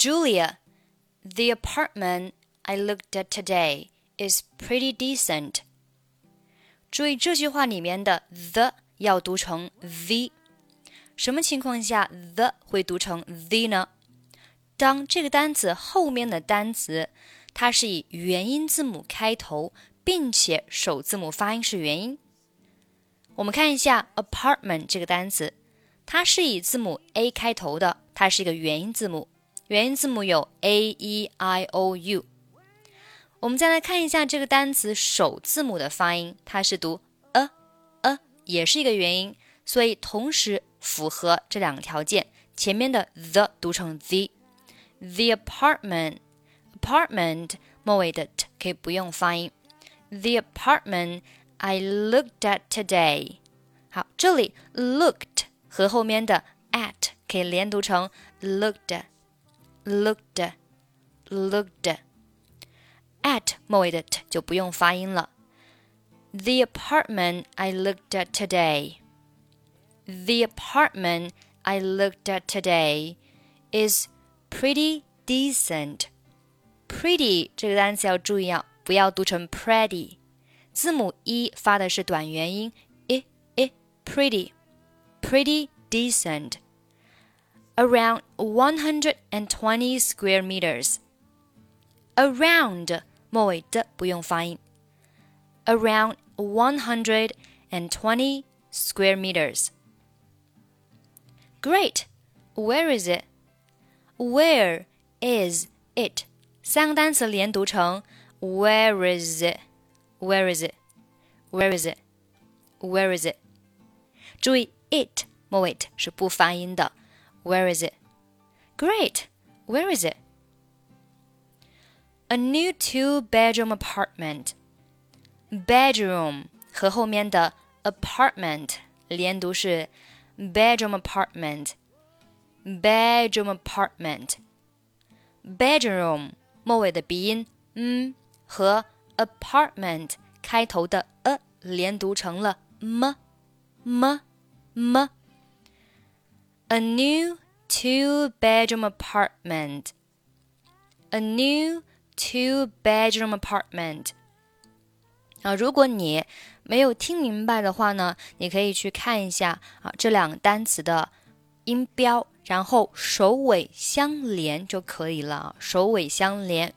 Julia, the apartment I looked at today is pretty decent. 注意这句话里面的 the 要读成 the，什么情况下 the 会读成 the 呢？当这个单词后面的单词它是以元音字母开头，并且首字母发音是元音。我们看一下 apartment 这个单词，它是以字母 a 开头的，它是一个元音字母，元音字母有 a e i o u。我们再来看一下这个单词首字母的发音，它是读 a a，也是一个元音，所以同时符合这两个条件。前面的 the 读成 the，the apartment apartment 末尾的 t 可以不用发音。The apartment I looked at today。好，这里 looked 和后面的 at 可以连读成 looked looked，looked，looked。at 末尾的 t 就不用发音了。The apartment I looked at today. The apartment I looked at today is pretty decent. Pretty 这个单词要注意啊，不要读成 pretty，字母 e 发的是短元音 i i pretty pretty decent. Around 120 square meters. Around 末尾的不用发音。Around one hundred and twenty square meters. Great. Where is it? Where is it? 三个单词连读成 Where is it? Where is it? Where is it? Where is it? 注意 it 末尾是不发音的。 Where is it? Great. Where is it? A new two-bedroom apartment. Bedroom 和后面的 apartment 连读是 bedroom apartment. Bedroom apartment. Bedroom 末尾的鼻音嗯和 apartment 开头的 a 连读成了 m m m。 A new two-bedroom apartment. A new two-bedroom apartment。啊，如果你没有听明白的话呢，你可以去看一下啊这两个单词的音标，然后首尾相连就可以了。首尾相连。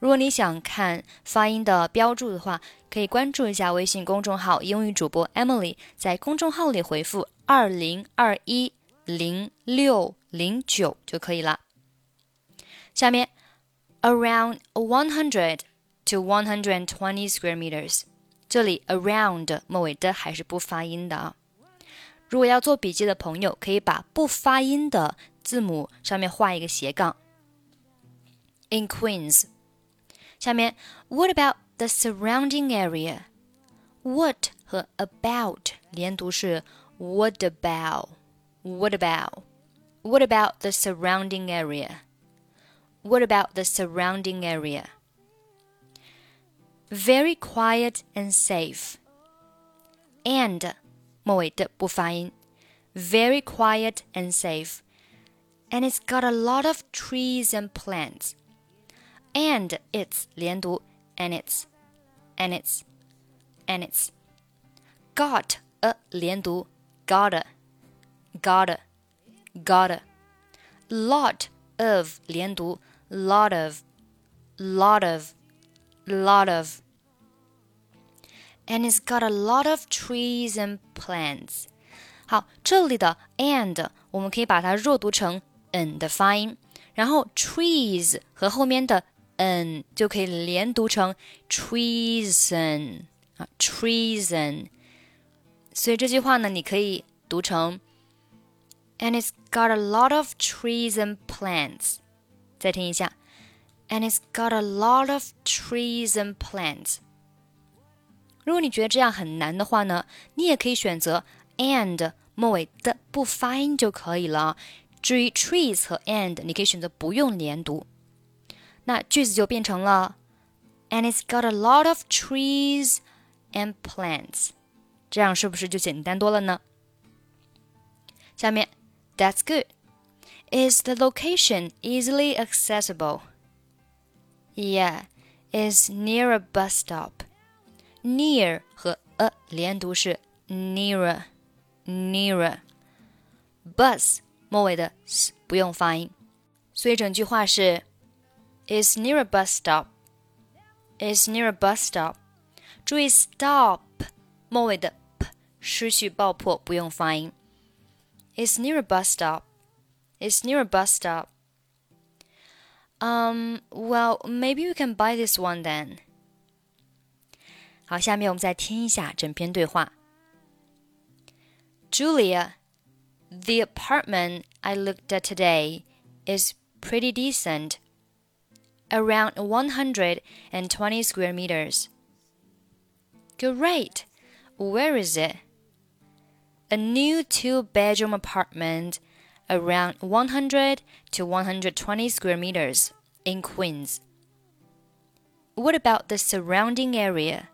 如果你想看发音的标注的话，可以关注一下微信公众号“英语主播 Emily”，在公众号里回复“二零二一零六零九”就可以了。下面。around 100 to 120 square meters。这里 around 末尾的还是不发音的啊。如果要做笔记的朋友，可以把不发音的字母上面画一个斜杠。In Queens，下面 What about the surrounding area? What 和 about 连读是 What about? What about? What about the surrounding area? What about the surrounding area? Very quiet and safe. And 末尾的不发音. Very quiet and safe. And it's got a lot of trees and plants. And it's 连读 and it's and it's and it's got a 连读 gotta gotta gotta lot of 连读 lot of, lot of, lot of. And it's got a lot of trees and plants. 好，这里的 and 我们可以把它弱读成 n 的发音，然后 trees 和后面的 n 就可以连读成 treason 啊，treason。所以这句话呢，你可以读成 And it's got a lot of trees and plants. 再听一下，and it's got a lot of trees and plants。如果你觉得这样很难的话呢，你也可以选择 and 末尾的不发音就可以了。至于 trees 和 and，你可以选择不用连读，那句子就变成了 and it's got a lot of trees and plants。这样是不是就简单多了呢？下面 ，That's good。 Is the location easily accessible? Yeah, it's near a bus stop. Near 和 a 连读是 nearer nearer。bus 末尾的 s 不用发音，所以整句话是 is near a bus stop. Is near a bus stop. 注意 stop 末尾的 p 失去爆破，不用发音。 Is near a bus stop. Is near a bus stop. Um, well, maybe we can buy this one then. 好，下面我们再听一下整篇对话。Julia, the apartment I looked at today is pretty decent. Around 120 square meters. Great. Where is it? A new two bedroom apartment around 100 to 120 square meters in Queens. What about the surrounding area?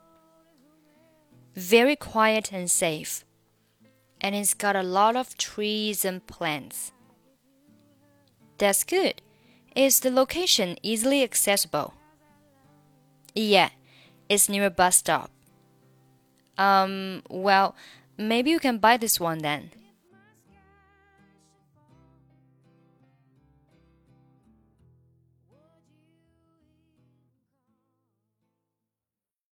Very quiet and safe. And it's got a lot of trees and plants. That's good. Is the location easily accessible? Yeah, it's near a bus stop. Um, well, maybe you can buy this one then.